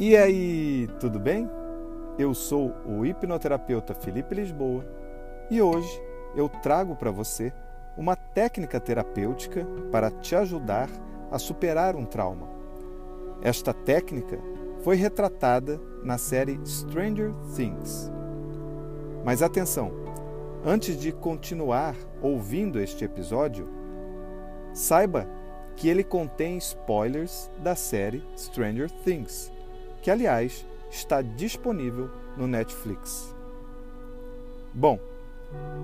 E aí, tudo bem? Eu sou o hipnoterapeuta Felipe Lisboa e hoje eu trago para você uma técnica terapêutica para te ajudar a superar um trauma. Esta técnica foi retratada na série Stranger Things. Mas atenção, antes de continuar ouvindo este episódio, saiba que ele contém spoilers da série Stranger Things que, aliás, está disponível no Netflix. Bom,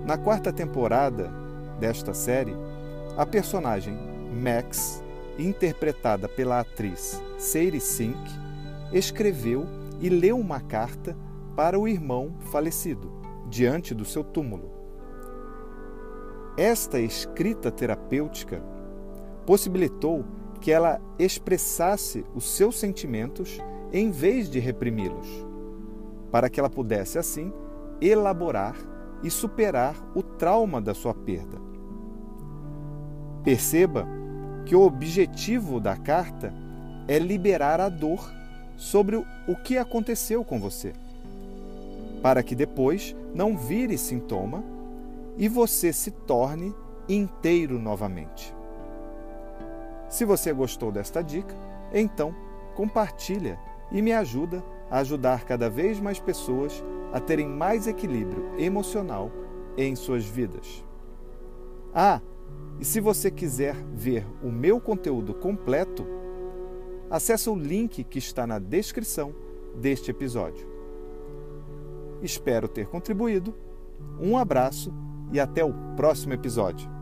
na quarta temporada desta série, a personagem Max, interpretada pela atriz Sadie Sink, escreveu e leu uma carta para o irmão falecido, diante do seu túmulo. Esta escrita terapêutica possibilitou que ela expressasse os seus sentimentos em vez de reprimi-los, para que ela pudesse, assim, elaborar e superar o trauma da sua perda. Perceba que o objetivo da carta é liberar a dor sobre o que aconteceu com você, para que depois não vire sintoma e você se torne inteiro novamente. Se você gostou desta dica, então compartilha e me ajuda a ajudar cada vez mais pessoas a terem mais equilíbrio emocional em suas vidas. Ah, e se você quiser ver o meu conteúdo completo, acesse o link que está na descrição deste episódio. Espero ter contribuído. Um abraço e até o próximo episódio.